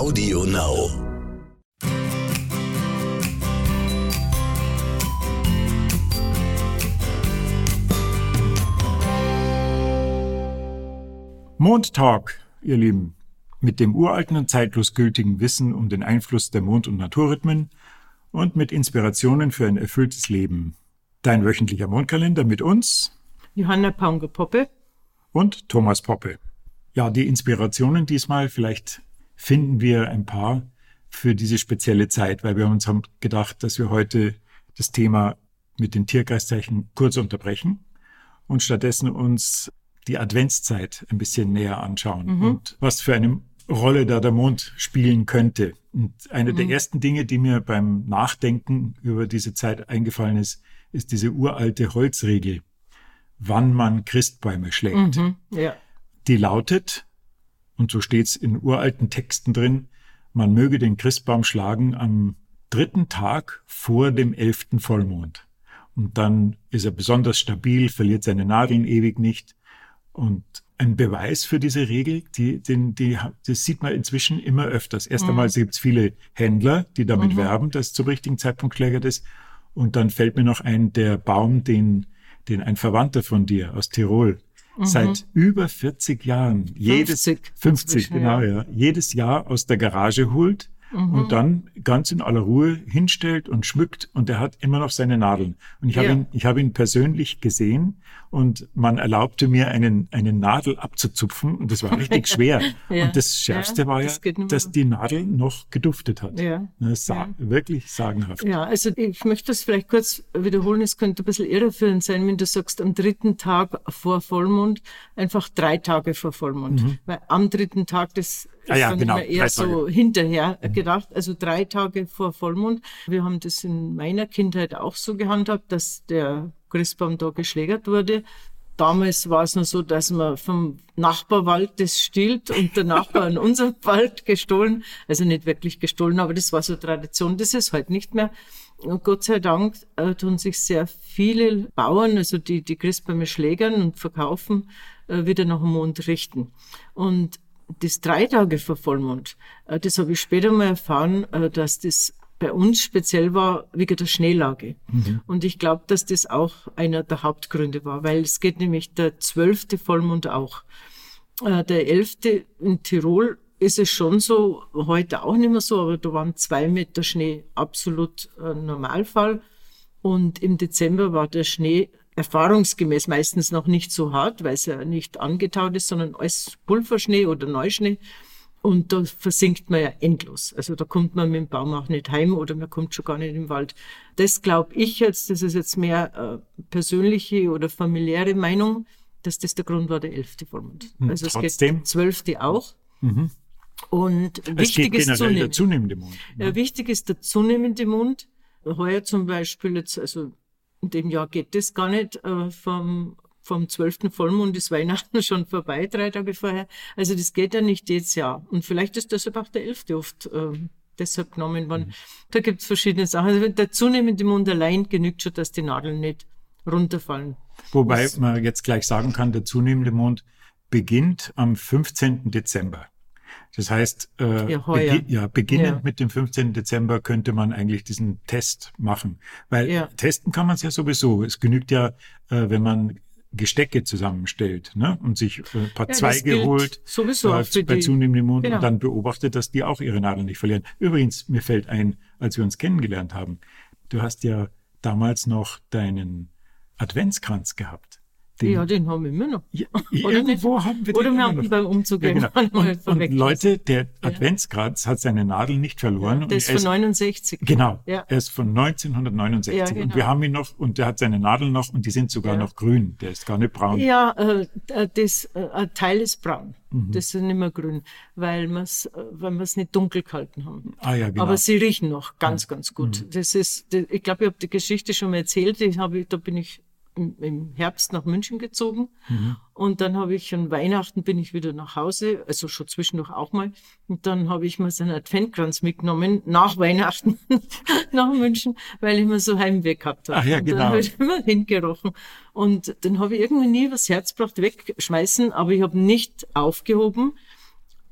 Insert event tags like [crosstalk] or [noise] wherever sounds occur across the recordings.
Audio Now. Mondtalk, ihr Lieben. Mit dem uralten und zeitlos gültigen Wissen um den Einfluss der Mond- und Naturrhythmen und mit Inspirationen für ein erfülltes Leben. Dein wöchentlicher Mondkalender mit uns Johanna Paunger-Poppe und Thomas Poppe. Ja, die Inspirationen diesmal, vielleicht finden wir ein paar für diese spezielle Zeit, weil wir uns haben gedacht, dass wir heute das Thema mit den Tierkreiszeichen kurz unterbrechen und stattdessen uns die Adventszeit ein bisschen näher anschauen Mhm. und was für eine Rolle da der Mond spielen könnte. Und eine Mhm. der ersten Dinge, die mir beim Nachdenken über diese Zeit eingefallen ist, ist diese uralte Holzregel, wann man Christbäume schlägt. Mhm. Ja. Die lautet, und so steht's in uralten Texten drin, man möge den Christbaum schlagen am dritten Tag vor dem elften Vollmond. Und dann ist er besonders stabil, verliert seine Nadeln ewig nicht. Und ein Beweis für diese Regel, die, den, die, das sieht man inzwischen immer öfters. Erst einmal gibt es viele Händler, die damit werben, dass es zum richtigen Zeitpunkt schlägert ist. Und dann fällt mir noch ein, der Baum, den, den ein Verwandter von dir aus Tirol seit über 40 Jahren, jedes 50 50, inzwischen, genau, ja. ja, jedes Jahr aus der Garage holt und dann ganz in aller Ruhe hinstellt und schmückt und er hat immer noch seine Nadeln. Und ich habe Ja. ihn, ich habe ihn persönlich gesehen und man erlaubte mir einen, eine Nadel abzuzupfen und das war richtig [laughs] schwer. Ja. Und das Schärfste Ja, war ja, das dass die Nadel noch geduftet hat. Ja. Das sa. Wirklich sagenhaft. Ja, also ich möchte das vielleicht kurz wiederholen. Es könnte ein bisschen irreführend sein, wenn du sagst, am dritten Tag vor Vollmond, einfach drei Tage vor Vollmond. Weil am dritten Tag, das Mhm. Ah ja, genau, eher so Tage. Mhm. hinterher gedacht. Also drei Tage vor Vollmond. Wir haben das in meiner Kindheit auch so gehandhabt, dass der Christbaum da geschlägert wurde. Damals war es noch so, dass man vom Nachbarwald das stiehlt und der Nachbar in [laughs] unserem Wald gestohlen. Also nicht wirklich gestohlen, aber das war so Tradition. Das ist heute nicht mehr. Und Gott sei Dank äh, tun sich sehr viele Bauern, also die die Christbäume schlägern und verkaufen, äh, wieder nach dem Mond richten. Und das drei Tage vor Vollmond, äh, das habe ich später mal erfahren, äh, dass das bei uns speziell war wegen der Schneelage. Und ich glaube, dass das auch einer der Hauptgründe war, weil es geht nämlich der zwölfte Vollmond auch. Äh, Der elfte in Tirol ist es schon so, heute auch nicht mehr so, aber da waren zwei Meter Schnee absolut Normalfall. Und im Dezember war der Schnee erfahrungsgemäß meistens noch nicht so hart, weil es ja nicht angetaut ist, sondern alles Pulverschnee oder Neuschnee. Und da versinkt man ja endlos. Also da kommt man mit dem Baum auch nicht heim oder man kommt schon gar nicht im Wald. Das glaube ich jetzt, das ist jetzt mehr äh, persönliche oder familiäre Meinung, dass das der Grund war, der elfte Vollmond. Also es Hm, trotzdem? Mhm. geht zwölfte auch. Und Es wichtig ist zunehmend. der zunehmende Mond. ne? Ja, wichtig ist der zunehmende Mond. Heuer zum Beispiel jetzt, also in dem Jahr geht das gar nicht. Äh, vom, vom 12. Vollmond ist Weihnachten [laughs] schon vorbei, drei Tage vorher. Also das geht ja nicht jedes Jahr. Und vielleicht ist deshalb auch der 11. oft äh, deshalb genommen worden. Mhm. Da gibt's verschiedene Sachen. Also der zunehmende Mond allein genügt schon, dass die Nadeln nicht runterfallen. Wobei man jetzt gleich sagen kann, der zunehmende Mond beginnt am 15. Dezember. Das heißt, äh, Ja, begi ja, beginnend Ja. mit dem 15. Dezember könnte man eigentlich diesen Test machen. Weil Ja. testen kann man es ja sowieso. Es genügt ja, äh, wenn man Gestecke zusammenstellt ne? und sich äh, ein paar Ja, Zweige holt sowieso äh, bei zunehmendem Mond Genau. und dann beobachtet, dass die auch ihre Nadeln nicht verlieren. Übrigens, mir fällt ein, als wir uns kennengelernt haben, du hast ja damals noch deinen Adventskranz gehabt. Den, Ja, den haben wir immer noch. ja, Oder irgendwo nicht? haben wir Oder den wir haben ihn beim Umzug ja, genau. und, und. Leute, der Adventskranz hat seine Nadel nicht verloren. und Der ist von 69. Genau, Ja. er ist von 1969 Ja, und genau. wir haben ihn noch und der hat seine Nadeln noch und die sind sogar Ja. noch grün, der ist gar nicht braun. Ja, äh, das, äh, ein Teil ist braun. Mhm. Das ist nicht mehr grün, weil wir es äh, weil wir's nicht dunkel gehalten haben. Ah ja, genau. Mhm. Aber sie riechen noch ganz, ganz gut. Das ist, das, ich glaube, ich habe die Geschichte schon mal erzählt. Ich, da bin ich im, Herbst nach München gezogen Mhm. und dann habe ich an Weihnachten bin ich wieder nach Hause, also schon zwischendurch auch mal. Und dann habe ich mir so einen Adventkranz mitgenommen nach Weihnachten [laughs] nach München, weil ich mir so Heimweh gehabt habe. Ach ja, und genau. Dann habe ich immer hingerochen. Und dann habe ich irgendwie nie was Herz gebracht, wegschmeißen, aber ich habe nicht aufgehoben.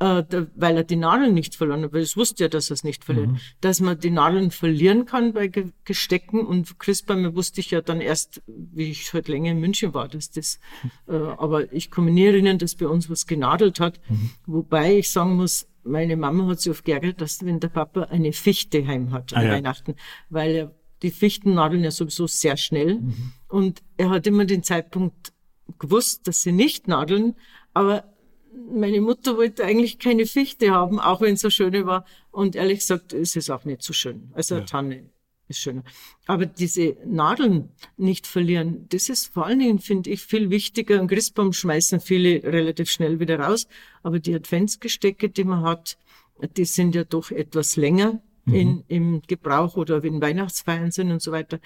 Äh, da, weil er die Nadeln nicht verloren hat, weil es wusste ja, dass er es nicht verliert, mhm. dass man die Nadeln verlieren kann bei Ge Gestecken und Christbäume wusste ich ja dann erst, wie ich halt länger in München war, dass das, [laughs] äh, aber ich nie erinnern, dass bei uns was genadelt hat, mhm. wobei ich sagen muss, meine Mama hat sich oft geärgert, dass wenn der Papa eine Fichte heim hat an ah, ja. Weihnachten, weil er die Fichten nadeln ja sowieso sehr schnell mhm. und er hat immer den Zeitpunkt gewusst, dass sie nicht nadeln, aber meine Mutter wollte eigentlich keine Fichte haben, auch wenn es so schöne war. Und ehrlich gesagt, ist es auch nicht so schön. Also ja. Tanne ist schöner. Aber diese Nadeln nicht verlieren, das ist vor allen Dingen, finde ich, viel wichtiger. Ein Christbaum schmeißen viele relativ schnell wieder raus. Aber die Adventsgestecke, die man hat, die sind ja doch etwas länger mhm. in, im Gebrauch oder wenn Weihnachtsfeiern sind und so weiter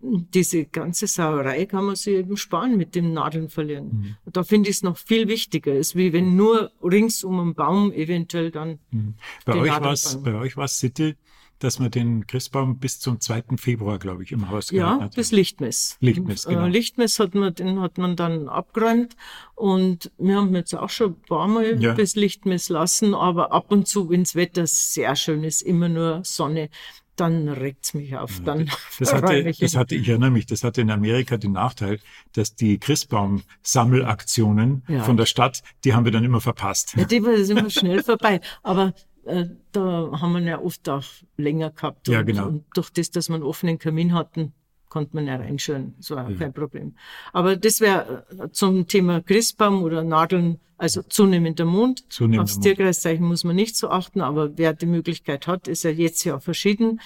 diese ganze Sauerei kann man sich eben sparen mit dem Nadeln verlieren. Mhm. Und da finde ich es noch viel wichtiger, ist wie wenn nur rings um einen Baum eventuell dann. Mhm. Bei, euch war's, bei euch war es Sitte, dass man den Christbaum bis zum 2. Februar, glaube ich, im Haus gehabt hat. Ja, bis Lichtmess. Lichtmess, genau. Äh, Lichtmess hat man, den hat man dann abgeräumt und wir haben jetzt auch schon ein paar Mal ja. bis Lichtmess lassen, aber ab und zu, wenns Wetter sehr schön ist, immer nur Sonne, dann regt's mich auf. Dann das [laughs] hatte, mich das hatte, ich erinnere mich, das hatte in Amerika den Nachteil, dass die Christbaum-Sammelaktionen ja. von der Stadt, die haben wir dann immer verpasst. Ja, die waren immer [laughs] schnell vorbei. Aber äh, da haben wir ja oft auch länger gehabt. Und, ja, genau. Und durch das, dass wir einen offenen Kamin hatten, konnte man ja reinschauen. Das war ja. kein Problem. Aber das wäre äh, zum Thema Christbaum oder Nadeln, also zunehmender Mond. Zunehmender Aufs Mond. Tierkreiszeichen muss man nicht so achten, aber wer die Möglichkeit hat, ist ja jetzt ja verschieden.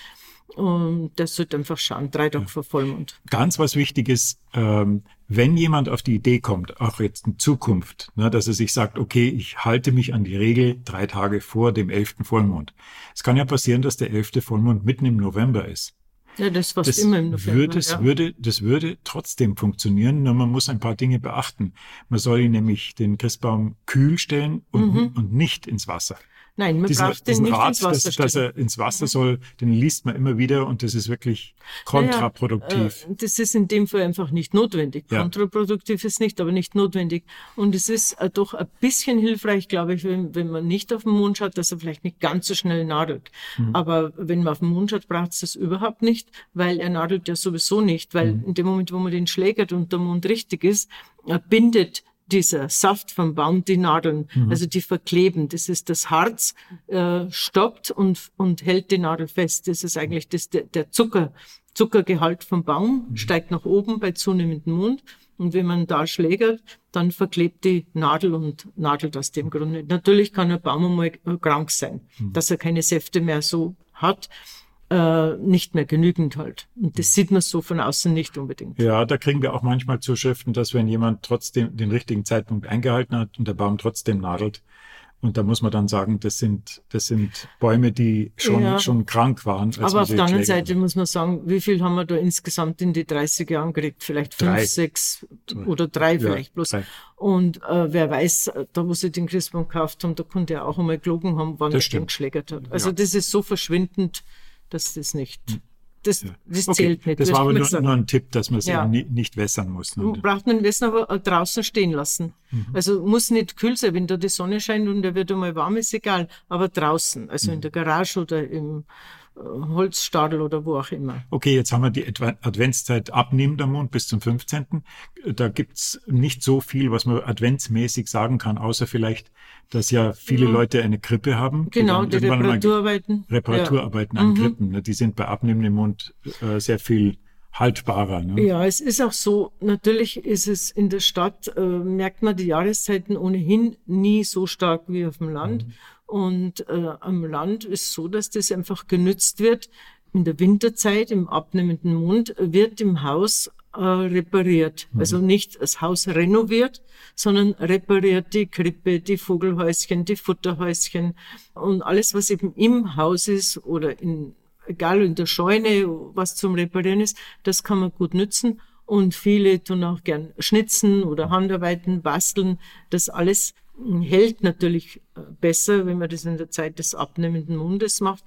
Und das sollte einfach schauen, drei Tage ja. vor Vollmond. Ganz was Wichtiges, ähm, wenn jemand auf die Idee kommt, auch jetzt in Zukunft, ne, dass er sich sagt, okay, ich halte mich an die Regel drei Tage vor dem elften Vollmond. Es kann ja passieren, dass der elfte Vollmond mitten im November ist. Ja, das fast das immer im November. Würde, ja. würde, das würde trotzdem funktionieren, nur man muss ein paar Dinge beachten. Man soll nämlich den Christbaum kühl stellen und, mhm. und nicht ins Wasser. Nein, man Dieser, braucht den nicht Rat, ins Wasser dass, dass er ins Wasser mhm. soll, den liest man immer wieder und das ist wirklich kontraproduktiv. Naja, äh, das ist in dem Fall einfach nicht notwendig. Ja. Kontraproduktiv ist nicht, aber nicht notwendig. Und es ist äh, doch ein bisschen hilfreich, glaube ich, wenn, wenn man nicht auf den Mond schaut, dass er vielleicht nicht ganz so schnell nadelt. Mhm. Aber wenn man auf den Mond schaut, braucht es das überhaupt nicht, weil er nadelt ja sowieso nicht, weil mhm. in dem Moment, wo man den schlägert und der Mond richtig ist, er bindet dieser Saft vom Baum die Nadeln, mhm. also die verkleben. Das ist das Harz, äh, stoppt und, und hält die Nadel fest. Das ist eigentlich das, der, der Zucker, Zuckergehalt vom Baum, mhm. steigt nach oben bei zunehmendem Mond. Und wenn man da schlägert, dann verklebt die Nadel und nadelt aus dem Grunde. Natürlich kann ein Baum einmal krank sein, mhm. dass er keine Säfte mehr so hat äh, nicht mehr genügend halt. Und das sieht man so von außen nicht unbedingt. Ja, da kriegen wir auch manchmal Zuschriften, dass wenn jemand trotzdem den richtigen Zeitpunkt eingehalten hat und der Baum trotzdem nadelt, und da muss man dann sagen, das sind, das sind Bäume, die schon, ja. schon krank waren. Aber auf der anderen Seite muss man sagen, wie viel haben wir da insgesamt in die 30 Jahren gekriegt? Vielleicht fünf, drei. sechs oder drei vielleicht ja, bloß. Drei. Und äh, wer weiß, da wo sie den Christbaum gekauft haben, da konnte er auch einmal gelogen haben, wann das er den geschlägert hat. Also ja. das ist so verschwindend dass das nicht, hm. das, das okay. zählt nicht. Das war aber nur, nur, ein Tipp, dass man es ja. nicht wässern muss. Ne? Braucht man wässern, aber äh, draußen stehen lassen. Mhm. Also muss nicht kühl sein, wenn da die Sonne scheint und der wird einmal warm, ist egal, aber draußen, also mhm. in der Garage oder im Holzstadel oder wo auch immer. Okay, jetzt haben wir die Adventszeit abnehmender Mond bis zum 15. Da gibt's nicht so viel, was man adventsmäßig sagen kann, außer vielleicht, dass ja viele mhm. Leute eine Krippe haben. Genau, die, die Reparaturarbeiten. Reparaturarbeiten ja. an mhm. Krippen. Ne? Die sind bei abnehmendem Mond äh, sehr viel haltbarer. Ne? Ja, es ist auch so, natürlich ist es in der Stadt, äh, merkt man die Jahreszeiten ohnehin nie so stark wie auf dem Land. Mhm. Und äh, am Land ist so, dass das einfach genützt wird. In der Winterzeit, im abnehmenden Mond, wird im Haus äh, repariert. Mhm. Also nicht das Haus renoviert, sondern repariert die Krippe, die Vogelhäuschen, die Futterhäuschen und alles, was eben im Haus ist oder in, egal in der Scheune, was zum Reparieren ist, das kann man gut nützen. Und viele tun auch gern schnitzen oder Handarbeiten, basteln. Das alles hält natürlich äh, besser, wenn man das in der Zeit des abnehmenden Mundes macht.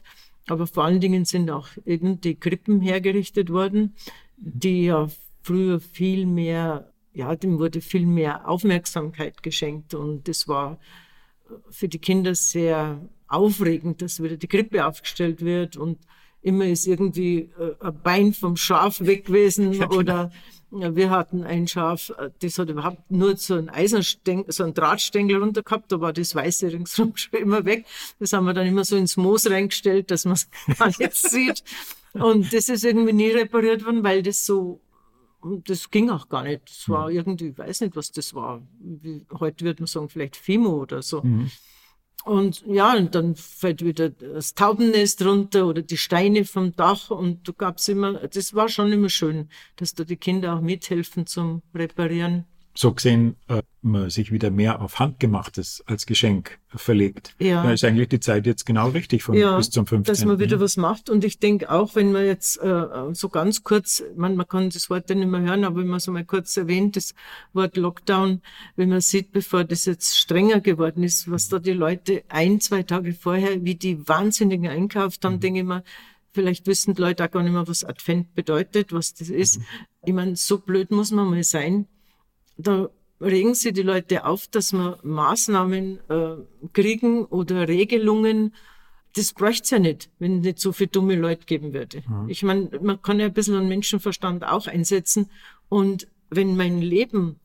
Aber vor allen Dingen sind auch eben die Krippen hergerichtet worden, die ja früher viel mehr, ja, dem wurde viel mehr Aufmerksamkeit geschenkt und das war für die Kinder sehr aufregend, dass wieder die Krippe aufgestellt wird und immer ist irgendwie äh, ein Bein vom Schaf weg gewesen ja, oder wir hatten ein Schaf, äh, das hat überhaupt nur so ein Eisenstängel, so ein Drahtstängel runter gehabt, da war das Weiße ringsrum [laughs] schon immer weg. Das haben wir dann immer so ins Moos reingestellt, dass man es [laughs] gar nicht sieht. Und das ist irgendwie nie repariert worden, weil das so das ging auch gar nicht. Das war mhm. irgendwie, ich weiß nicht, was das war. Wie, heute würde man sagen, vielleicht Fimo oder so. Mhm. Und ja, und dann fällt wieder das Taubennest runter oder die Steine vom Dach und du gab's immer, das war schon immer schön, dass da die Kinder auch mithelfen zum Reparieren so gesehen äh, man sich wieder mehr auf Handgemachtes als Geschenk verlegt. Ja. Da ist eigentlich die Zeit jetzt genau richtig von ja, bis zum 15. Dass man wieder was macht. Und ich denke auch, wenn man jetzt äh, so ganz kurz, man, man kann das Wort ja nicht mehr hören, aber wenn man so mal kurz erwähnt, das Wort Lockdown, wenn man sieht, bevor das jetzt strenger geworden ist, was da die Leute ein, zwei Tage vorher, wie die Wahnsinnigen einkauft haben, mhm. denke ich mal, Vielleicht wissen die Leute auch gar nicht mehr, was Advent bedeutet, was das ist. Mhm. Ich meine, so blöd muss man mal sein, da regen sie die Leute auf, dass wir Maßnahmen äh, kriegen oder Regelungen. Das bräuchte ja nicht, wenn es nicht so viele dumme Leute geben würde. Mhm. Ich meine, man kann ja ein bisschen an Menschenverstand auch einsetzen. Und wenn mein Leben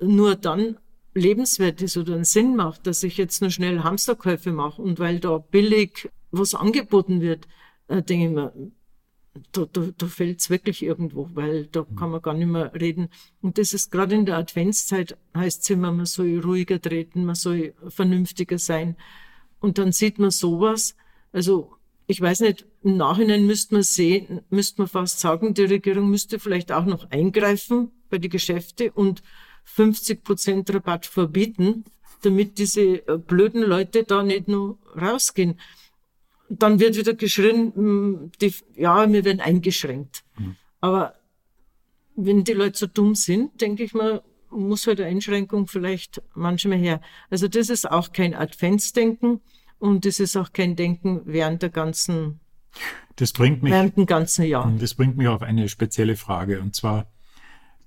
nur dann lebenswert ist oder einen Sinn macht, dass ich jetzt nur schnell Hamsterkäufe mache und weil da billig was angeboten wird, äh, denke ich mir, da, da, da fällt es wirklich irgendwo, weil da mhm. kann man gar nicht mehr reden. Und das ist gerade in der Adventszeit, heißt es immer, man soll ruhiger treten, man soll vernünftiger sein. Und dann sieht man sowas. Also ich weiß nicht, im Nachhinein müsste man sehen, müsste man fast sagen, die Regierung müsste vielleicht auch noch eingreifen bei die Geschäfte und 50 Prozent Rabatt verbieten, damit diese äh, blöden Leute da nicht nur rausgehen dann wird wieder geschrien, hm, die, ja, wir werden eingeschränkt. Mhm. Aber wenn die Leute so dumm sind, denke ich mal, muss halt eine Einschränkung vielleicht manchmal her. Also das ist auch kein Adventsdenken und das ist auch kein Denken während der ganzen das bringt mich, während dem ganzen Jahr. Das bringt mich auf eine spezielle Frage und zwar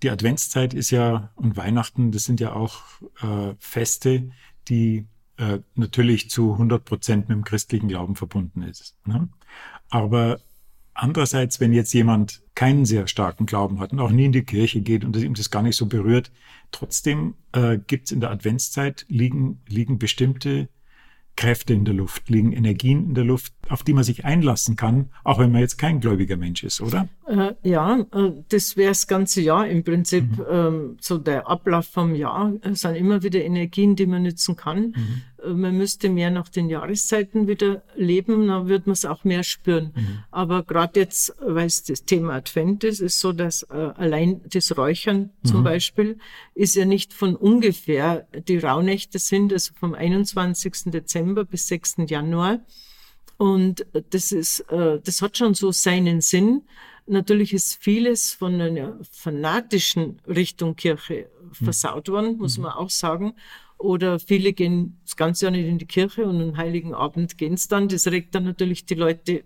die Adventszeit ist ja und Weihnachten, das sind ja auch äh, Feste, die äh, natürlich zu 100 Prozent mit dem christlichen Glauben verbunden ist. Ne? Aber andererseits, wenn jetzt jemand keinen sehr starken Glauben hat und auch nie in die Kirche geht und ihm das gar nicht so berührt, trotzdem äh, gibt es in der Adventszeit liegen, liegen bestimmte Kräfte in der Luft, liegen Energien in der Luft, auf die man sich einlassen kann, auch wenn man jetzt kein gläubiger Mensch ist, oder? Äh, ja, äh, das wäre das ganze Jahr im Prinzip. Mhm. Ähm, so der Ablauf vom Jahr äh, sind immer wieder Energien, die man nutzen kann. Mhm. Äh, man müsste mehr nach den Jahreszeiten wieder leben, dann wird man es auch mehr spüren. Mhm. Aber gerade jetzt, weil es das Thema Advent ist, ist so, dass äh, allein das Räuchern zum mhm. Beispiel ist ja nicht von ungefähr. Die Rauhnächte sind also vom 21. Dezember bis 6. Januar. Und das ist, äh, das hat schon so seinen Sinn. Natürlich ist vieles von einer fanatischen Richtung Kirche versaut worden, muss mhm. man auch sagen. Oder viele gehen das ganze Jahr nicht in die Kirche und am Heiligen Abend gehen es dann. Das regt dann natürlich die Leute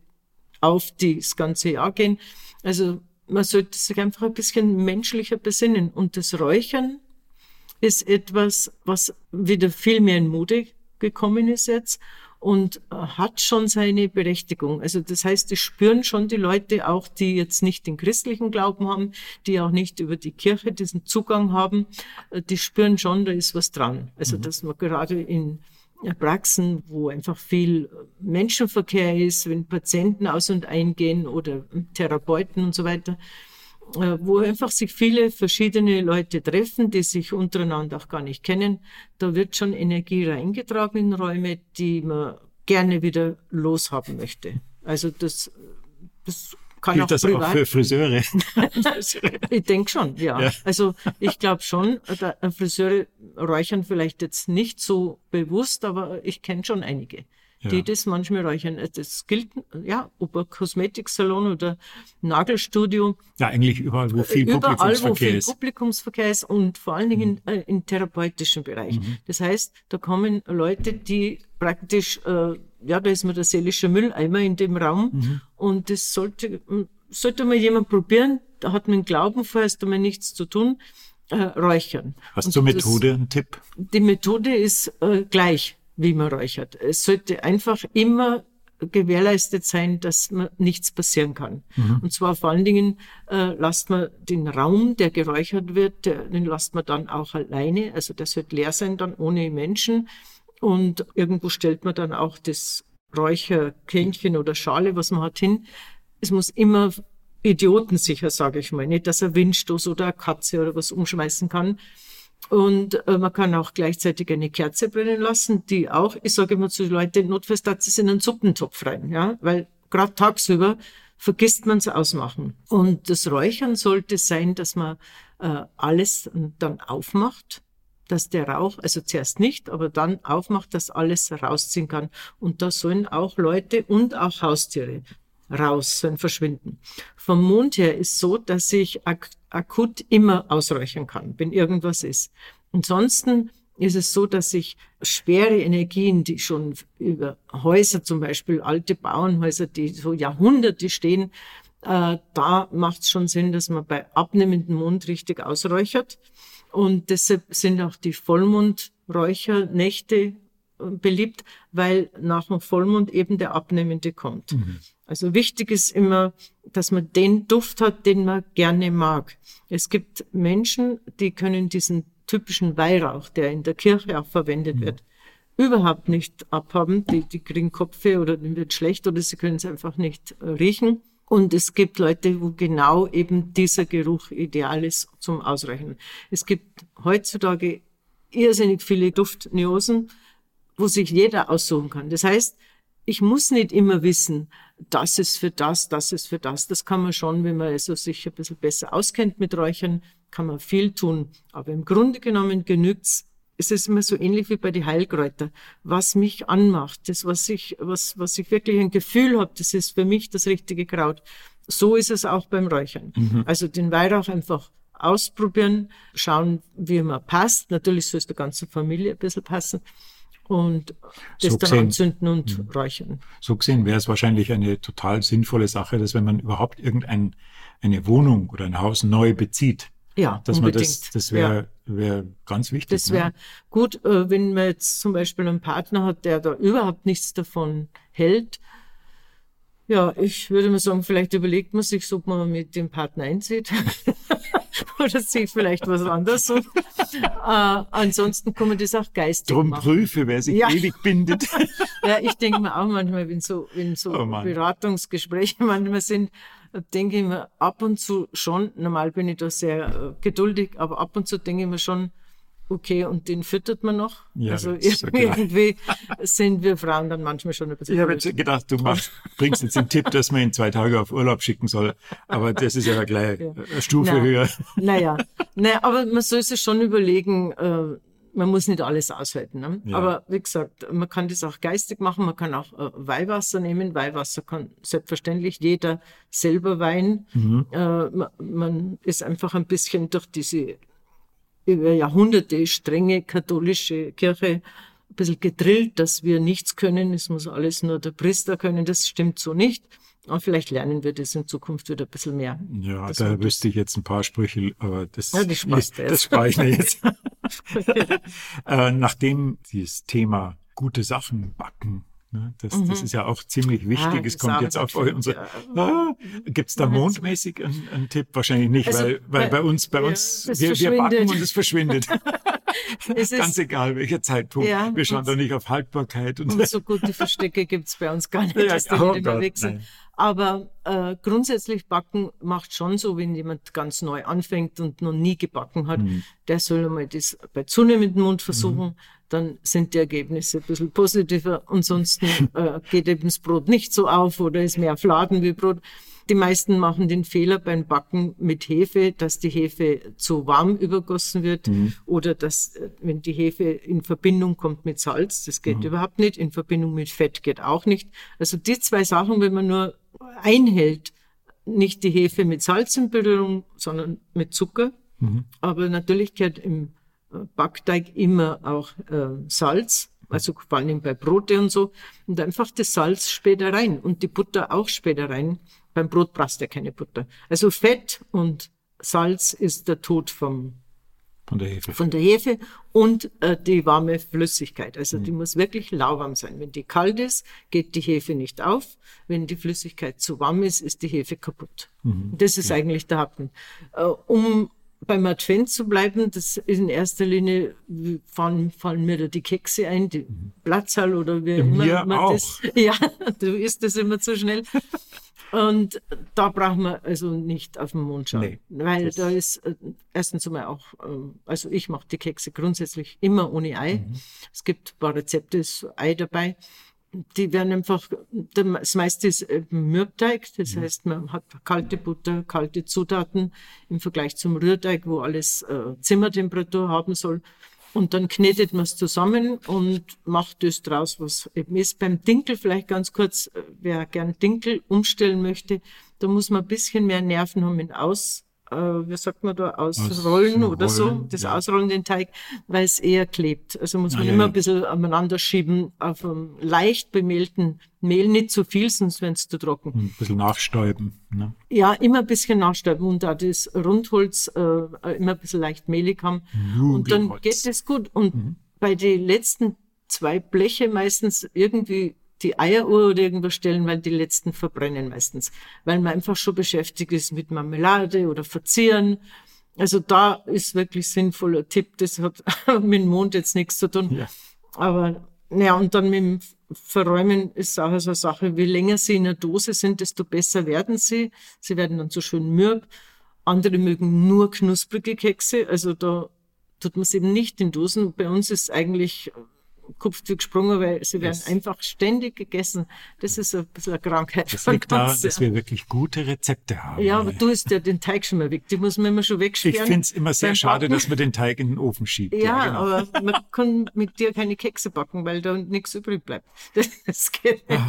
auf, die das ganze Jahr gehen. Also man sollte sich einfach ein bisschen menschlicher besinnen. Und das Räuchern ist etwas, was wieder viel mehr in Mode gekommen ist jetzt und äh, hat schon seine Berechtigung. Also das heißt, es spüren schon die Leute auch, die jetzt nicht den christlichen Glauben haben, die auch nicht über die Kirche diesen Zugang haben, äh, die spüren schon, da ist was dran. Also mhm. dass man gerade in Praxen, wo einfach viel Menschenverkehr ist, wenn Patienten aus und eingehen oder Therapeuten und so weiter, äh, wo einfach sich viele verschiedene Leute treffen, die sich untereinander auch gar nicht kennen. Da wird schon Energie reingetragen in Räume, die man gerne wieder loshaben möchte. Also das, das kann Gilt auch das privat. auch für Friseure? [laughs] ich denke schon, ja. ja. Also ich glaube schon, Friseure räuchern vielleicht jetzt nicht so bewusst, aber ich kenne schon einige die das manchmal räuchern. Äh, das gilt, ja, ob ein Kosmetiksalon oder Nagelstudio. Ja, eigentlich überall, wo viel überall, Publikumsverkehr wo viel ist. Publikumsverkehr ist und vor allen Dingen mhm. äh, im therapeutischen Bereich. Mhm. Das heißt, da kommen Leute, die praktisch, äh, ja, da ist mir der seelische Mülleimer in dem Raum mhm. und das sollte, sollte mal jemand probieren, da hat man Glauben vorher, ist einmal nichts zu tun, äh, räuchern. Hast du zur Methode einen Tipp? Die Methode ist äh, gleich wie man räuchert. Es sollte einfach immer gewährleistet sein, dass man nichts passieren kann. Mhm. Und zwar vor allen Dingen äh, lasst man den Raum, der geräuchert wird, der, den lasst man dann auch alleine. Also das wird leer sein, dann ohne Menschen. Und irgendwo stellt man dann auch das Räucherkännchen oder Schale, was man hat, hin. Es muss immer idiotensicher, sage ich mal. Nicht, dass er Windstoß oder eine Katze oder was umschmeißen kann. Und äh, man kann auch gleichzeitig eine Kerze brennen lassen, die auch, ich sage immer zu den Leuten, notfalls hat sie in einen Suppentopf rein, ja, weil gerade tagsüber vergisst man es ausmachen. Und das Räuchern sollte sein, dass man äh, alles dann aufmacht, dass der Rauch, also zuerst nicht, aber dann aufmacht, dass alles rausziehen kann. Und da sollen auch Leute und auch Haustiere raus, sollen verschwinden. Vom Mond her ist so, dass ich ak akut immer ausräuchern kann, wenn irgendwas ist. Ansonsten ist es so, dass ich schwere Energien, die schon über Häuser zum Beispiel, alte Bauernhäuser, die so Jahrhunderte stehen, äh, da macht es schon Sinn, dass man bei abnehmendem Mond richtig ausräuchert. Und deshalb sind auch die Vollmondräuchernächte beliebt, weil nach dem Vollmond eben der Abnehmende kommt. Mhm. Also wichtig ist immer, dass man den Duft hat, den man gerne mag. Es gibt Menschen, die können diesen typischen Weihrauch, der in der Kirche auch verwendet mhm. wird, überhaupt nicht abhaben. Die, die kriegen Kopfweh oder denen wird schlecht oder sie können es einfach nicht äh, riechen. Und es gibt Leute, wo genau eben dieser Geruch ideal ist zum Ausreichen. Es gibt heutzutage irrsinnig viele Duftneosen wo sich jeder aussuchen kann. Das heißt, ich muss nicht immer wissen, das ist für das, das ist für das. Das kann man schon, wenn man also sich ein bisschen besser auskennt mit Räuchern, kann man viel tun. Aber im Grunde genommen genügt's. Es ist immer so ähnlich wie bei den Heilkräutern. Was mich anmacht, das, was ich, was, was ich wirklich ein Gefühl habe, das ist für mich das richtige Kraut. So ist es auch beim Räuchern. Mhm. Also den Weihrauch einfach ausprobieren, schauen, wie man passt. Natürlich soll es der ganzen Familie ein bisschen passen und das so dann gesehen, anzünden und mh. räuchern. So gesehen wäre es wahrscheinlich eine total sinnvolle Sache, dass wenn man überhaupt irgendeine Wohnung oder ein Haus neu bezieht, ja, dass unbedingt. man das, das wäre ja. wär ganz wichtig. Das wäre ne? gut, äh, wenn man jetzt zum Beispiel einen Partner hat, der da überhaupt nichts davon hält. Ja, ich würde mal sagen, vielleicht überlegt man sich, ob man mit dem Partner einzieht. [laughs] [laughs] oder sich vielleicht was anderes sucht. äh, ansonsten kann man das auch geistig Drum machen. prüfe, wer sich ja. ewig bindet. [laughs] ja, ich denke mir auch manchmal, wenn so, wenn so oh Beratungsgespräche [laughs] manchmal sind, denke ich mir ab und zu schon, normal bin ich da sehr äh, geduldig, aber ab und zu denke ich mir schon, okay, und den füttert man noch. Ja, also irgendwie sind wir Frauen dann manchmal schon ein bisschen. Ich habe jetzt gedacht, du machst, bringst jetzt den Tipp, dass man ihn zwei Tage auf Urlaub schicken soll. Aber das ist ja gleich ja. eine Stufe Na, höher. Naja, naja, aber man soll sich schon überlegen, äh, man muss nicht alles aushalten. Ne? Ja. Aber wie gesagt, man kann das auch geistig machen, man kann auch äh, Weihwasser nehmen. Weihwasser kann selbstverständlich jeder selber weihen. Mhm. Äh, man, man ist einfach ein bisschen durch diese über Jahrhunderte strenge katholische Kirche ein bisschen gedrillt, dass wir nichts können, es muss alles nur der Priester können. Das stimmt so nicht. Aber vielleicht lernen wir das in Zukunft wieder ein bisschen mehr. Ja, das da wüsste ich jetzt ein paar Sprüche, aber das, ja, das, [laughs] das spare ich mir jetzt. [laughs] äh, nachdem dieses Thema gute Sachen backen? Das, mhm. das ist ja auch ziemlich wichtig. Ah, es kommt jetzt auf unsere. Ah, Gibt es da mondmäßig einen, einen, Tipp? Wahrscheinlich nicht, also, weil, weil bei uns, bei ja, uns, wir, wir backen und es verschwindet. [laughs] es Ganz egal, welcher Zeitpunkt. Ja, wir schauen da nicht auf Haltbarkeit. Und, und so gute Verstecke gibt es bei uns gar nicht, ja, dass die oh unterwegs sind. Aber äh, grundsätzlich backen macht schon so, wenn jemand ganz neu anfängt und noch nie gebacken hat, mhm. der soll einmal das bei zunehmendem Mund versuchen. Mhm dann sind die Ergebnisse ein bisschen positiver. Ansonsten äh, geht eben das Brot nicht so auf oder ist mehr Fladen wie Brot. Die meisten machen den Fehler beim Backen mit Hefe, dass die Hefe zu warm übergossen wird mhm. oder dass, äh, wenn die Hefe in Verbindung kommt mit Salz, das geht mhm. überhaupt nicht, in Verbindung mit Fett geht auch nicht. Also die zwei Sachen, wenn man nur einhält, nicht die Hefe mit Salz in Berührung, sondern mit Zucker. Mhm. Aber natürlich gehört im Backteig immer auch äh, Salz, also vor allem bei Brote und so, und einfach das Salz später rein und die Butter auch später rein. Beim Brot brauchst du ja keine Butter. Also Fett und Salz ist der Tod vom Von der Hefe. Von der Hefe und äh, die warme Flüssigkeit. Also die muss wirklich lauwarm sein. Wenn die kalt ist, geht die Hefe nicht auf. Wenn die Flüssigkeit zu warm ist, ist die Hefe kaputt. Das ist eigentlich der Haken. Äh, um beim Advent zu bleiben, das ist in erster Linie fallen, fallen mir da die Kekse ein, die Platzhall oder wie immer mir man auch. das. [laughs] Ja, du isst das immer zu schnell. Und da braucht man also nicht auf den Mond schauen, Nee, weil da ist äh, erstens einmal auch, ähm, also ich mache die Kekse grundsätzlich immer ohne Ei. Mhm. Es gibt ein paar Rezepte, ist Ei dabei. Die werden einfach, das meiste ist eben Mürbteig, das Mhm. heißt, man hat kalte Butter, kalte Zutaten im Vergleich zum Rührteig, wo alles äh, Zimmertemperatur haben soll. Und dann knetet man es zusammen und macht das draus, was eben ist. Beim Dinkel vielleicht ganz kurz, äh, wer gern Dinkel umstellen möchte, da muss man ein bisschen mehr Nerven haben in Aus, äh, wie sagt man da, Ausrollen oder so, das ja. Ausrollen den Teig, weil es eher klebt. Also muss Ah, man ja, immer ja. ein bisschen aneinander schieben auf einem leicht bemehlten Mehl, nicht zu viel, sonst wird es zu trocken. Ein bisschen nachstäuben. Ne? Ja, immer ein bisschen nachstäuben und da das Rundholz äh, immer ein bisschen leicht mehlig haben. Und dann geht es gut. Und bei den letzten zwei Bleche meistens irgendwie die Eieruhr oder irgendwas stellen, weil die letzten verbrennen meistens. Weil man einfach schon beschäftigt ist mit Marmelade oder Verzieren. Also da ist wirklich sinnvoller Tipp. Das hat [laughs] mit dem Mond jetzt nichts zu tun. Ja. Aber ja, und dann mit dem Verräumen ist auch so eine Sache, je länger sie in der Dose sind, desto besser werden sie. Sie werden dann so schön mürb. Andere mögen nur knusprige Kekse, also da tut man es eben nicht in Dosen. Bei uns ist eigentlich Kopf gesprungen, weil sie werden Yes. einfach ständig gegessen. Das ist ein bisschen eine Krankheit Das liegt daran, uns. dass ja. wir wirklich gute Rezepte haben. ja, aber du isst ja den Teig schon mal weg. Die muss man immer schon ich wegsperren. finde es immer sehr schade, dass man den Teig in den Ofen schiebt. Ja, genau. aber man kann mit dir keine Kekse backen, weil da nichts übrig bleibt. [laughs] Das geht nicht.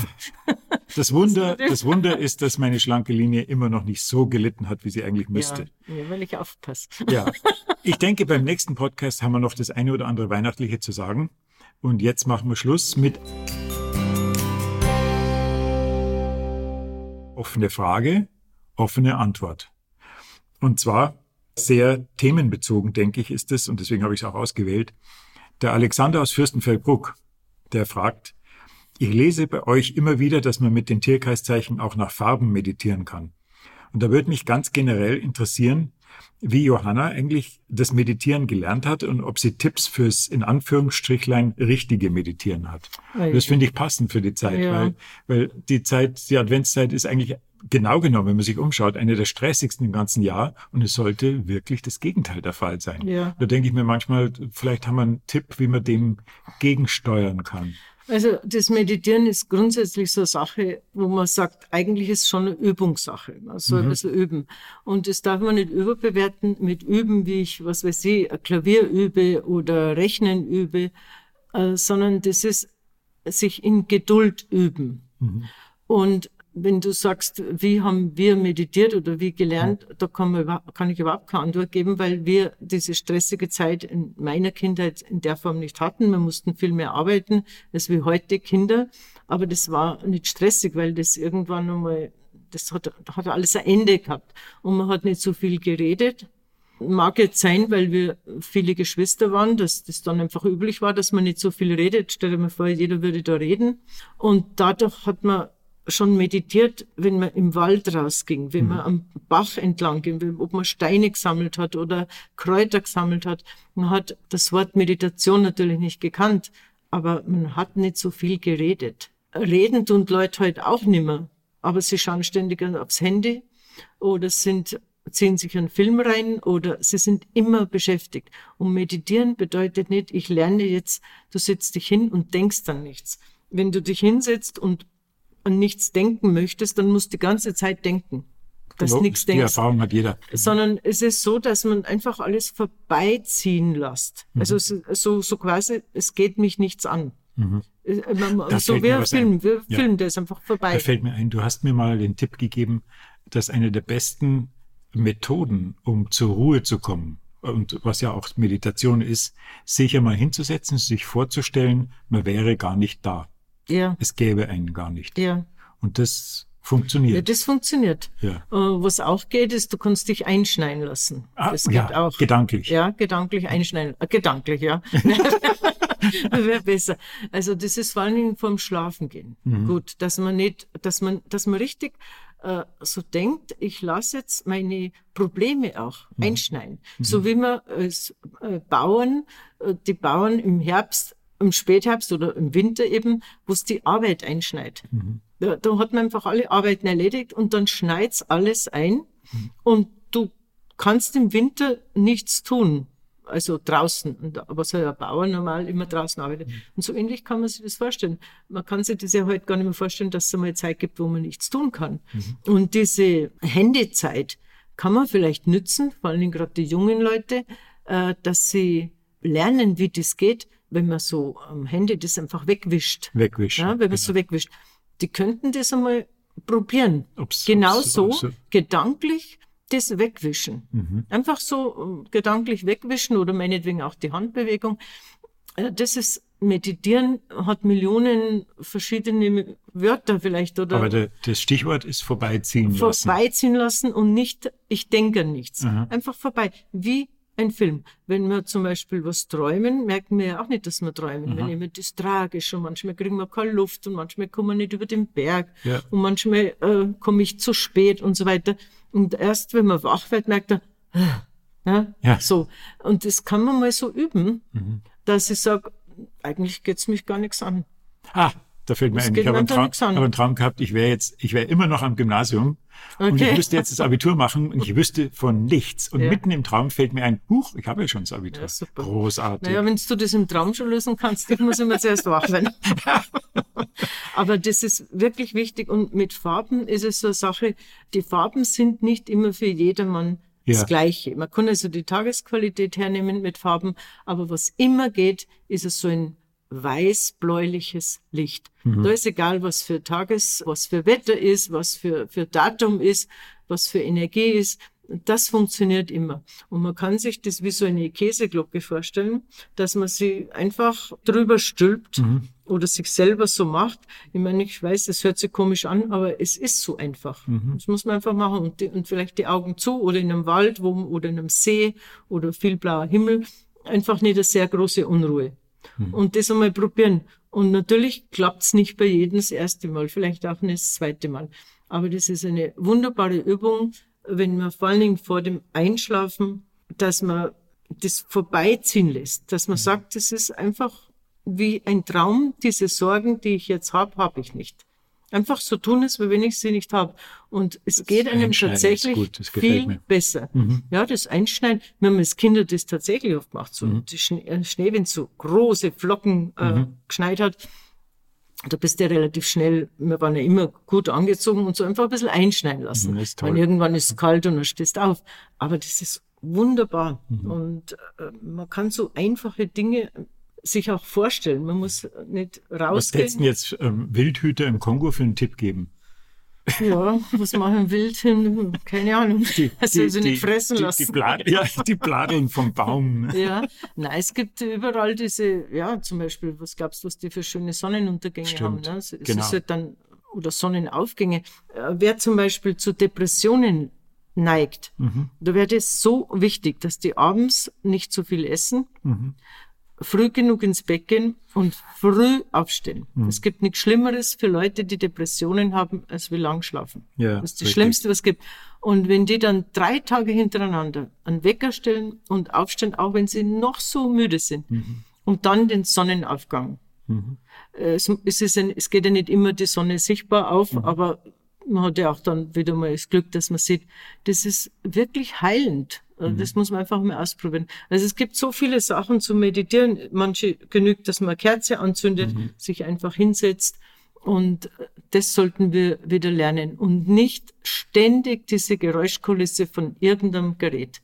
Das Wunder, Das- das Wunder ist, dass meine schlanke Linie immer noch nicht so gelitten hat, wie sie eigentlich müsste. Ja, ja, weil ich aufpasse. Ja. Ich denke, beim nächsten Podcast haben wir noch das eine oder andere Weihnachtliche zu sagen. Und jetzt machen wir Schluss mit offene Frage, offene Antwort. Und zwar sehr themenbezogen, denke ich, ist es, und deswegen habe ich es auch ausgewählt. Der Alexander aus Fürstenfeldbruck, der fragt, ich lese bei euch immer wieder, dass man mit den Tierkreiszeichen auch nach Farben meditieren kann. Und da würde mich ganz generell interessieren, wie Johanna eigentlich das Meditieren gelernt hat und ob sie Tipps fürs in Anführungsstrichlein richtige Meditieren hat. Weil- Das finde ich passend für die Zeit, Ja. weil, weil die Zeit, die Adventszeit ist eigentlich genau genommen, wenn man sich umschaut, eine der stressigsten im ganzen Jahr und es sollte wirklich das Gegenteil der Fall sein. Ja. Da denke ich mir manchmal, vielleicht haben wir einen Tipp, wie man dem gegensteuern kann. Also das Meditieren ist grundsätzlich so eine Sache, wo man sagt, eigentlich ist es schon eine Übungssache. Man soll ein bisschen üben. Und das darf man nicht überbewerten mit Üben, wie ich, was weiß ich, Klavier übe oder Rechnen übe, äh, sondern das ist sich in Geduld üben. Und wenn du sagst, wie haben wir meditiert oder wie gelernt, da kann, man, kann ich überhaupt keine Antwort geben, weil wir diese stressige Zeit in meiner Kindheit in der Form nicht hatten. Wir mussten viel mehr arbeiten als wie heute Kinder. Aber das war nicht stressig, weil das irgendwann einmal, das hat, hat alles ein Ende gehabt. Und man hat nicht so viel geredet. Mag jetzt sein, weil wir viele Geschwister waren, dass das dann einfach üblich war, dass man nicht so viel redet. Stell dir mal vor, jeder würde da reden. Und dadurch hat man schon meditiert, wenn man im Wald rausging, wenn man am Bach entlang ging, ob man Steine gesammelt hat oder Kräuter gesammelt hat. Man hat das Wort Meditation natürlich nicht gekannt, aber man hat nicht so viel geredet. Reden tun Leute heute auch nimmer, aber sie schauen ständig aufs Handy oder sind ziehen sich einen Film rein oder sie sind immer beschäftigt. Und meditieren bedeutet nicht, ich lerne jetzt, du setzt dich hin und denkst dann nichts. Wenn du dich hinsetzt und an nichts denken möchtest, dann musst du die ganze Zeit denken, dass So, nichts Die denkst. Erfahrung hat jeder. Sondern es ist so, dass man einfach alles vorbeiziehen lässt. Mhm. Also so, so, quasi, es geht mich nichts an. Äh, man- Da So wie ein. Film, ein Ja. Film, der ist einfach vorbei. Da fällt mir ein, du hast mir mal den Tipp gegeben, dass eine der besten Methoden, um zur Ruhe zu kommen, und was ja auch Meditation ist, sich einmal hinzusetzen, sich vorzustellen, man wäre gar nicht da. Ja, Es gäbe einen gar nicht. ja. Und das funktioniert. Ja, das funktioniert. Ja. Äh, Was auch geht, ist, du kannst dich einschneien lassen. Ah, das geht ja, auch. gedanklich. Ja, gedanklich einschneiden. Äh, gedanklich, ja. [laughs] Wäre besser. Also das ist vor allen Dingen vorm Schlafen gehen. Mhm. Gut, dass man nicht, dass man, dass man richtig äh, so denkt, ich lasse jetzt meine Probleme auch Mhm. einschneiden. So wie man als äh, Bauern, die Bauern im Herbst, im Spätherbst oder im Winter eben, wo es die Arbeit einschneit. Mhm. Da, da hat man einfach alle Arbeiten erledigt und dann schneit's alles ein Mhm. und du kannst im Winter nichts tun. Also draußen, und, aber so ein Bauer normal immer draußen arbeitet. Und so ähnlich kann man sich das vorstellen. Man kann sich das ja heute gar nicht mehr vorstellen, dass es einmal Zeit gibt, wo man nichts tun kann. Und diese Händezeit kann man vielleicht nützen, vor allen Dingen gerade die jungen Leute, äh, dass sie lernen, wie das geht, wenn man so am Handy das einfach wegwischt. Wegwischen. Ja, wenn man es so wegwischt. Die könnten das einmal probieren. Ob's- genau ob's- so, ob's- gedanklich das wegwischen. Einfach so äh, gedanklich wegwischen oder meinetwegen auch die Handbewegung. Äh, Das ist, meditieren hat Millionen verschiedene Wörter vielleicht oder Aber der, das Stichwort ist vorbeiziehen lassen. vorbeiziehen lassen und nicht, ich denke an nichts. Aha. Einfach vorbei. Wie ein Film. Wenn wir zum Beispiel was träumen, merken wir ja auch nicht, dass wir träumen. Wenn jemand ist tragisch und manchmal kriegen wir keine Luft und manchmal kommen wir nicht über den Berg Ja. und manchmal äh, komme ich zu spät und so weiter. Und erst wenn man wach wird, merkt er, ja, Ja. so. Und das kann man mal so üben, dass ich sage, eigentlich geht's mich gar nichts an. Ah, da fällt mir Das ein, ich habe einen, Traum, habe einen Traum gehabt, ich wäre jetzt, ich wäre immer noch am Gymnasium und Okay. ich müsste jetzt das Abitur machen und ich wüsste von nichts. Und Ja. mitten im Traum fällt mir ein, huch, ich habe ja schon das Abitur. Ja, super. Großartig. Naja, wenn du das im Traum schon lösen kannst, ich muss immer zuerst wach werden. [laughs] Aber das ist wirklich wichtig. Und mit Farben ist es so eine Sache, die Farben sind nicht immer für jedermann Ja. das Gleiche. Man kann also die Tagesqualität hernehmen mit Farben, aber was immer geht, ist es so ein weiß-bläuliches Licht. Da ist egal, was für Tages, was für Wetter ist, was für, für Datum ist, was für Energie ist. Das funktioniert immer. Und man kann sich das wie so eine Käseglocke vorstellen, dass man sie einfach drüber stülpt oder sich selber so macht. Ich meine, ich weiß, es hört sich komisch an, aber es ist so einfach. Das muss man einfach machen und, die, und vielleicht die Augen zu oder in einem Wald wo, oder in einem See oder viel blauer Himmel. Einfach nicht eine sehr große Unruhe. Und das einmal probieren. Und natürlich klappt's nicht bei jedem das erste Mal, vielleicht auch nicht das zweite Mal. Aber das ist eine wunderbare Übung, wenn man vor allen Dingen vor dem Einschlafen, dass man das vorbeiziehen lässt, dass man sagt, das ist einfach wie ein Traum, diese Sorgen, die ich jetzt habe, habe ich nicht. Einfach so tun es, wie wenn ich sie nicht habe. Und es geht einem tatsächlich gut, das viel mir. besser. Ja, das Einschneiden, wir haben als Kinder das tatsächlich oft gemacht. So die Schnee, äh, Schnee, wenn so große Flocken äh, geschneit hat, da bist du relativ schnell, wir waren ja immer gut angezogen und so einfach ein bisschen einschneiden lassen. Mhm, ist toll. Weil irgendwann ist es kalt und dann stehst du auf. Aber das ist wunderbar. Und äh, man kann so einfache Dinge sich auch vorstellen. Man muss nicht Was hättest du rausgehen. jetzt ähm, Wildhüter im Kongo für einen Tipp geben? Ja, was machen wild hin? Keine Ahnung. Das [laughs] soll sie nicht fressen die, lassen. Die, Bla ja, die Bladeln vom Baum. Ja, nein, es gibt überall diese, ja, zum Beispiel, was glaubst du, was die für schöne Sonnenuntergänge Stimmt, haben? Ne? Es, es genau. ist halt dann, oder Sonnenaufgänge. Äh, Wer zum Beispiel zu Depressionen neigt, Mhm. da wäre es so wichtig, dass die abends nicht zu viel essen, Mhm. Früh genug ins Bett gehen und früh aufstehen. Mhm. Es gibt nichts Schlimmeres für Leute, die Depressionen haben, als wie lang schlafen. Ja, das ist das richtig. Schlimmste, was es gibt. Und wenn die dann drei Tage hintereinander einen Wecker stellen und aufstehen, auch wenn sie noch so müde sind, Mhm. und dann den Sonnenaufgang. Äh, Es, es, ist ein, es geht ja nicht immer die Sonne sichtbar auf, Mhm. aber man hat ja auch dann wieder mal das Glück, dass man sieht, das ist wirklich heilend. Also Mhm. Das muss man einfach mal ausprobieren. Also es gibt so viele Sachen zu meditieren. Manche genügt, dass man Kerze anzündet, Mhm. sich einfach hinsetzt. Und das sollten wir wieder lernen und nicht ständig diese Geräuschkulisse von irgendeinem Gerät.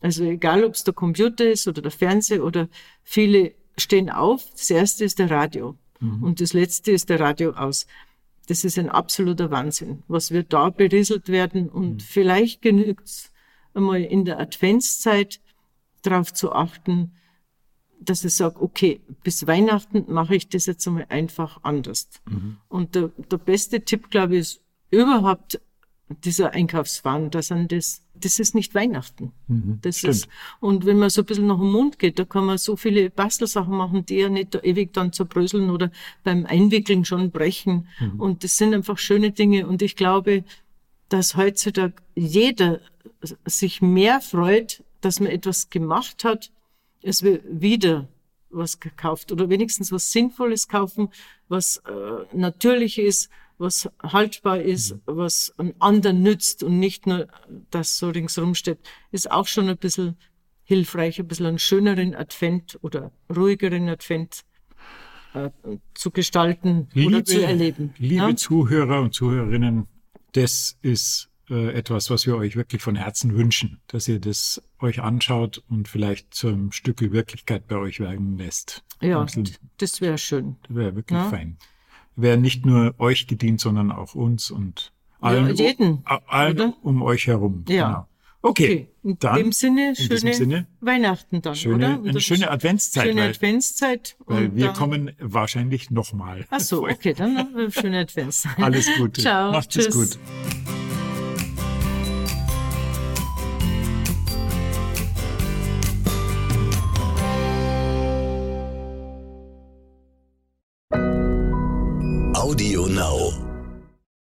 Also egal, ob es der Computer ist oder der Fernseher oder viele stehen auf. Das erste ist der Radio und das letzte ist der Radio aus. Das ist ein absoluter Wahnsinn, was wir da berieselt werden. Und vielleicht genügt's einmal in der Adventszeit darauf zu achten, dass ich sage, okay, bis Weihnachten mache ich das jetzt einmal einfach anders. Und der, der beste Tipp, glaube ich, ist überhaupt dieser Einkaufswagen, das, das, das ist nicht Weihnachten. Mhm, das stimmt. ist, und wenn man so ein bisschen nach dem Mund geht, da kann man so viele Bastelsachen machen, die ja nicht ewig dann zerbröseln oder beim Einwickeln schon brechen. Mhm. Und das sind einfach schöne Dinge. Und ich glaube, dass heutzutage jeder sich mehr freut, dass man etwas gemacht hat, als wir wieder was gekauft oder wenigstens was Sinnvolles kaufen, was äh, natürlich ist, was haltbar ist, was einen anderen nützt und nicht nur das so ringsrum steht, ist auch schon ein bisschen hilfreich, ein bisschen einen schöneren Advent oder ruhigeren Advent äh, zu gestalten oder zu erleben. Liebe ja? Zuhörer und Zuhörerinnen, das ist äh, etwas, was wir euch wirklich von Herzen wünschen, dass ihr das euch anschaut und vielleicht zum Stück Wirklichkeit bei euch werden lässt. Ja, bisschen- das wäre schön. Wäre wirklich Ja. fein. Wäre nicht nur euch gedient, sondern auch uns und allen, jeden, a- allen oder? um euch herum. Ja. Genau. Okay, Okay, in dann dem Sinne, in schöne Sinne, Weihnachten dann, schöne, oder? Und eine schöne Adventszeit, Schöne weil, Adventszeit. weil wir dann, kommen wahrscheinlich nochmal. Ach so, [laughs] okay, dann eine schöne Adventszeit. Alles Gute. [laughs] Ciao. Macht es tschüss. gut.